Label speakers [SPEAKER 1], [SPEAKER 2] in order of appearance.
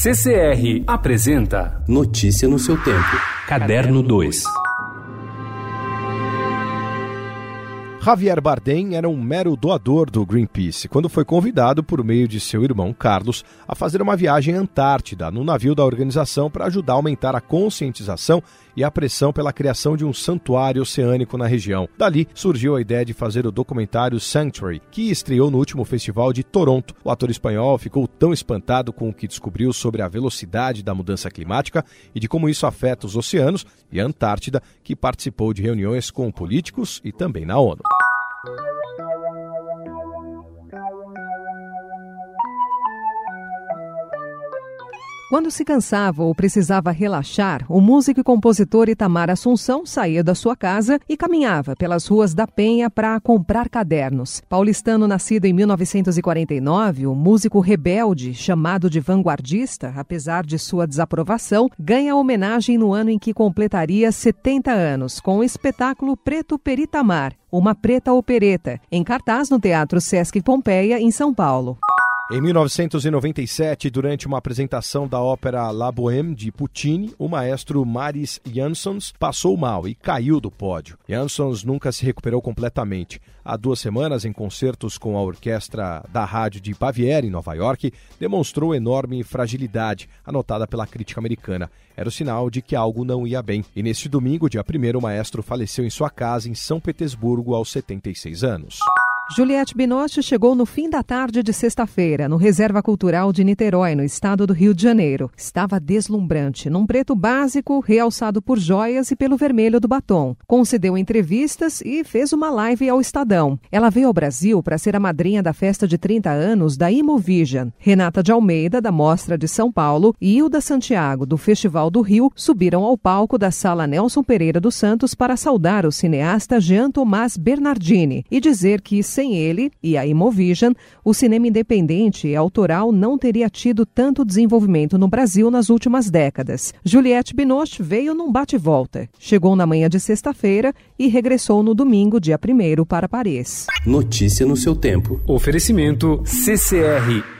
[SPEAKER 1] CCR apresenta
[SPEAKER 2] Notícia no seu tempo.
[SPEAKER 1] Caderno 2.
[SPEAKER 3] Javier Bardem era um mero doador do Greenpeace quando foi convidado por meio de seu irmão Carlos a fazer uma viagem à Antártida no navio da organização para ajudar a aumentar a conscientização e a pressão pela criação de um santuário oceânico na região. Dali surgiu a ideia de fazer o documentário Sanctuary, que estreou no último festival de Toronto. O ator espanhol ficou tão espantado com o que descobriu sobre a velocidade da mudança climática e de como isso afeta os oceanos e a Antártida, que participou de reuniões com políticos e também na ONU.
[SPEAKER 4] Quando se cansava ou precisava relaxar, o músico e compositor Itamar Assunção saía da sua casa e caminhava pelas ruas da Penha para comprar cadernos. Paulistano nascido em 1949, o músico rebelde, chamado de vanguardista, apesar de sua desaprovação, ganha homenagem no ano em que completaria 70 anos, com o espetáculo Preto Peritamar, uma preta opereta, em cartaz no Teatro Sesc Pompeia, em São Paulo.
[SPEAKER 3] Em 1997, durante uma apresentação da ópera La Bohème de Puccini, o maestro Maris Jansons passou mal e caiu do pódio. Jansons nunca se recuperou completamente. Há duas semanas, em concertos com a orquestra da rádio de Baviera, em Nova York, demonstrou enorme fragilidade, anotada pela crítica americana. Era o sinal de que algo não ia bem. E neste domingo, dia 1, o maestro faleceu em sua casa em São Petersburgo aos 76 anos.
[SPEAKER 4] Juliette Binoche chegou no fim da tarde de sexta-feira, no Reserva Cultural de Niterói, no estado do Rio de Janeiro. Estava deslumbrante, num preto básico, realçado por joias e pelo vermelho do batom. Concedeu entrevistas e fez uma live ao Estadão. Ela veio ao Brasil para ser a madrinha da festa de 30 anos da Imovision. Renata de Almeida, da Mostra de São Paulo, e Hilda Santiago, do Festival do Rio, subiram ao palco da Sala Nelson Pereira dos Santos para saudar o cineasta Jean Tomás Bernardini e dizer que sem ele e a Imovision, o cinema independente e autoral não teria tido tanto desenvolvimento no Brasil nas últimas décadas. Juliette Binoche veio num bate-volta. Chegou na manhã de sexta-feira e regressou no domingo, dia 1 para Paris.
[SPEAKER 2] Notícia no seu tempo.
[SPEAKER 1] Oferecimento CCR